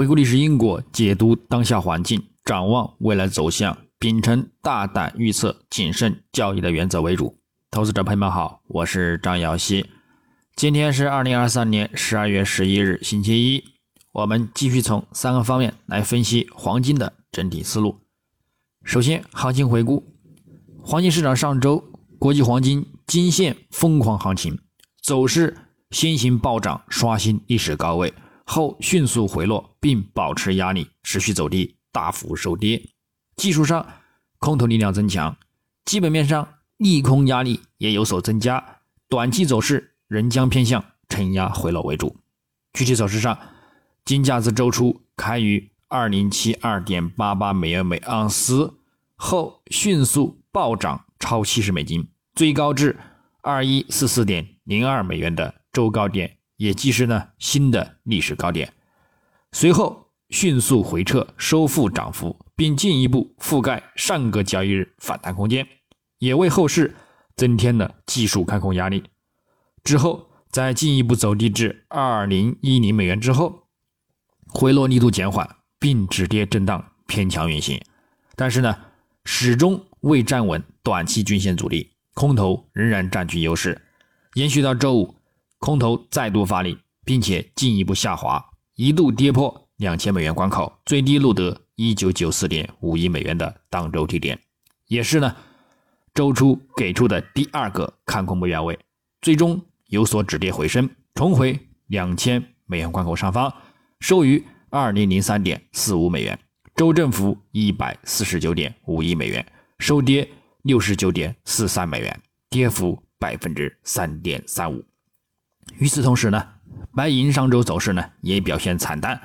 回顾历史因果，解读当下环境，展望未来走向，秉承大胆预测、谨慎交易的原则为主。投资者朋友们好，我是张瑶希。今天是二零二三年十二月十一日，星期一。我们继续从三个方面来分析黄金的整体思路。首先，行情回顾：黄金市场上周国际黄金金线疯狂行情，走势先行暴涨，刷新历史高位。后迅速回落，并保持压力，持续走低，大幅收跌。技术上，空头力量增强；基本面上，利空压力也有所增加。短期走势仍将偏向承压回落为主。具体走势上，金价自周初开于二零七二点八八美元每盎司后，迅速暴涨超七十美金，最高至二一四四点零二美元的周高点。也即是呢新的历史高点，随后迅速回撤，收复涨幅，并进一步覆盖上个交易日反弹空间，也为后市增添了技术看空压力。之后再进一步走低至二零一零美元之后，回落力度减缓，并止跌震荡偏强运行，但是呢始终未站稳短期均线阻力，空头仍然占据优势，延续到周五。空头再度发力，并且进一步下滑，一度跌破两千美元关口，最低录得一九九四点五亿美元的当周低点，也是呢周初给出的第二个看空目标位，最终有所止跌回升，重回两千美元关口上方，收于二零零三点四五美元，周振幅一百四十九点五亿美元，收跌六十九点四三美元，跌幅百分之三点三五。与此同时呢，白银上周走势呢也表现惨淡，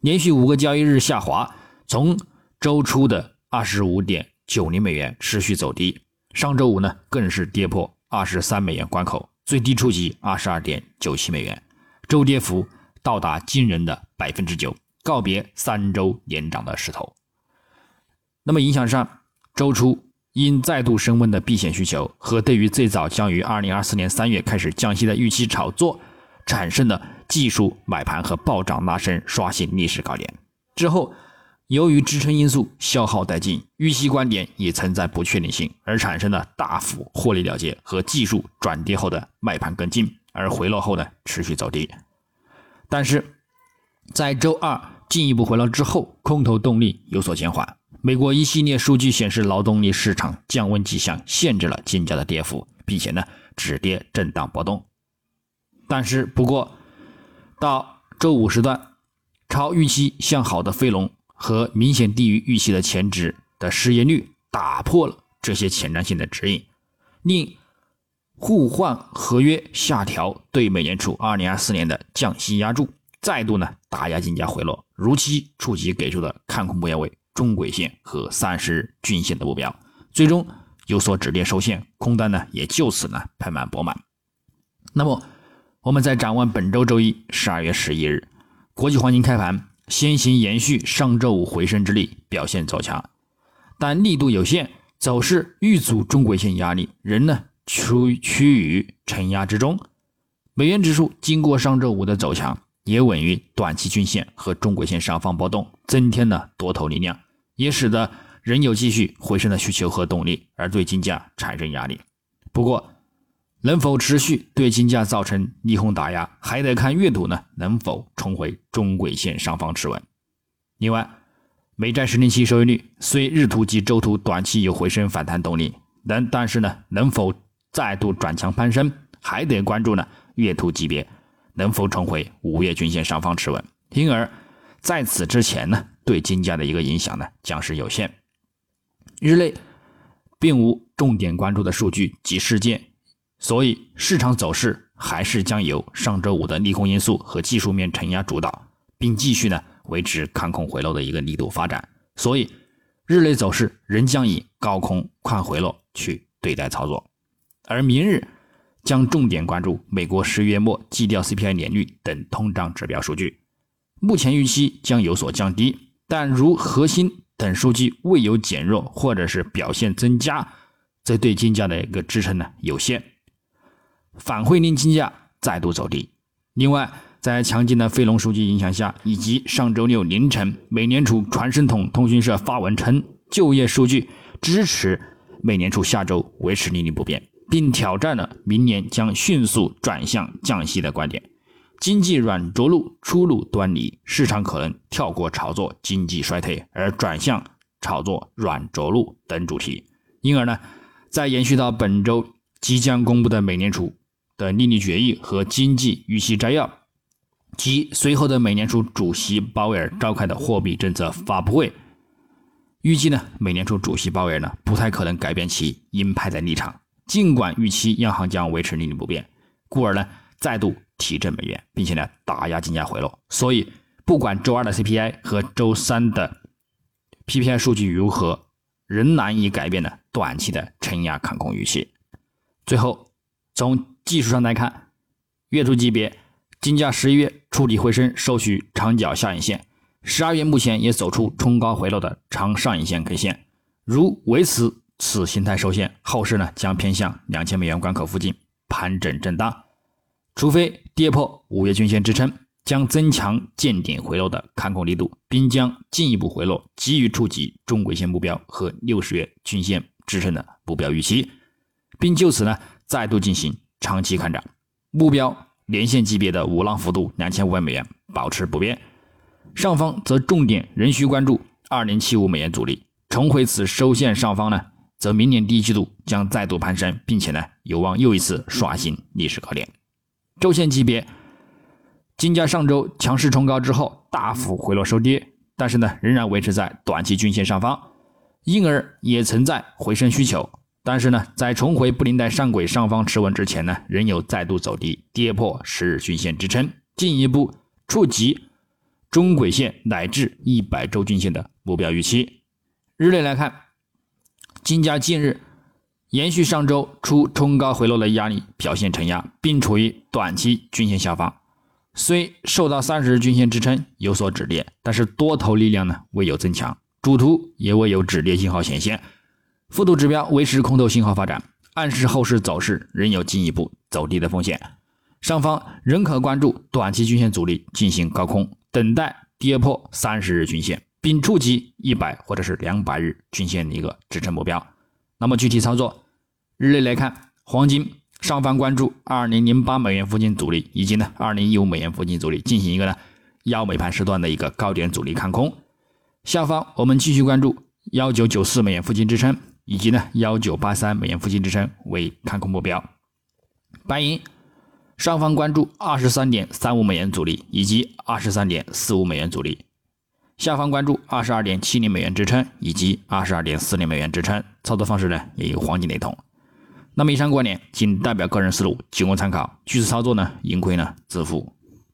连续五个交易日下滑，从周初的二十五点九零美元持续走低，上周五呢更是跌破二十三美元关口，最低触及二十二点九七美元，周跌幅到达惊人的百分之九，告别三周连涨的势头。那么影响上，周初。因再度升温的避险需求和对于最早将于二零二四年三月开始降息的预期炒作，产生的技术买盘和暴涨拉升，刷新历史高点之后，由于支撑因素消耗殆尽，预期观点也存在不确定性，而产生的大幅获利了结和技术转跌后的卖盘跟进，而回落后呢持续走低。但是，在周二进一步回落之后，空头动力有所减缓。美国一系列数据显示，劳动力市场降温迹象限制了金价的跌幅，并且呢止跌震荡波动。但是，不过到周五时段，超预期向好的非农和明显低于预期的前值的失业率打破了这些前瞻性的指引，令互换合约下调对美联储2024年的降息压注，再度呢打压金价回落，如期触及给出的看空目标位。中轨线和三十日均线的目标，最终有所止跌收线，空单呢也就此呢盆满钵满。那么，我们再展望本周周一十二月十一日，国际黄金开盘先行延续上周五回升之力，表现走强，但力度有限，走势遇阻中轨线压力，仍呢处趋于承压之中。美元指数经过上周五的走强，也稳于短期均线和中轨线上方波动，增添了多头力量。也使得仍有继续回升的需求和动力，而对金价产生压力。不过，能否持续对金价造成逆空打压，还得看月度呢能否重回中轨线上方持稳。另外，美债十年期收益率虽日图及周图短期有回升反弹动力，但但是呢能否再度转强攀升，还得关注呢月图级别能否重回五月均线上方持稳。因而，在此之前呢。对金价的一个影响呢，将是有限。日内并无重点关注的数据及事件，所以市场走势还是将由上周五的利空因素和技术面承压主导，并继续呢维持看空回落的一个力度发展。所以日内走势仍将以高空快回落去对待操作，而明日将重点关注美国十月末基调 CPI 年率等通胀指标数据，目前预期将有所降低。但如核心等数据未有减弱或者是表现增加，则对金价的一个支撑呢有限，反会令金价再度走低。另外，在强劲的非农数据影响下，以及上周六凌晨美联储传声筒通讯社发文称，就业数据支持美联储下周维持利率不变，并挑战了明年将迅速转向降息的观点。经济软着陆初露端倪，市场可能跳过炒作经济衰退，而转向炒作软着陆等主题。因而呢，在延续到本周即将公布的美联储的利率决议和经济预期摘要。及随后的美联储主席鲍威尔召开的货币政策发布会，预计呢，美联储主席鲍威尔呢不太可能改变其鹰派的立场，尽管预期央行将维持利率不变，故而呢再度提振美元，并且呢打压金价回落。所以，不管周二的 CPI 和周三的 PPI 数据如何，仍难以改变呢短期的承压看空预期。最后，从技术上来看，月度级别。金价十一月触底回升，收取长角下影线。十二月目前也走出冲高回落的长上影线 K 线。如维持此形态受限，后市呢将偏向两千美元关口附近盘整震荡，除非跌破五月均线支撑，将增强见顶回落的看空力度，并将进一步回落，急于触及中轨线目标和六十月均线支撑的目标预期，并就此呢再度进行长期看涨目标。连线级别的五浪幅度两千五百美元保持不变，上方则重点仍需关注二零七五美元阻力，重回此收线上方呢，则明年第一季度将再度攀升，并且呢有望又一次刷新历史高点。周线级别，金价上周强势冲高之后大幅回落收跌，但是呢仍然维持在短期均线上方，因而也存在回升需求。但是呢，在重回布林带上轨上方持稳之前呢，仍有再度走低，跌破十日均线支撑，进一步触及中轨线乃至一百周均线的目标预期。日内来看，金价近日延续上周出冲高回落的压力，表现承压，并处于短期均线下方。虽受到三十日均线支撑有所止跌，但是多头力量呢未有增强，主图也未有止跌信号显现。复度指标维持空头信号发展，暗示后市走势仍有进一步走低的风险。上方仍可关注短期均线阻力进行高空，等待跌破三十日均线，并触及一百或者是两百日均线的一个支撑目标。那么具体操作，日内来看，黄金上方关注二零零八美元附近阻力，以及呢二零一五美元附近阻力，进行一个呢幺美盘时段的一个高点阻力看空。下方我们继续关注幺九九四美元附近支撑。以及呢，幺九八三美元附近支撑为看空目标。白银上方关注二十三点三五美元阻力以及二十三点四五美元阻力，下方关注二十二点七零美元支撑以及二十二点四零美元支撑。操作方式呢也与黄金雷同。那么以上观点仅代表个人思路，仅供参考。据此操作呢，盈亏呢自负。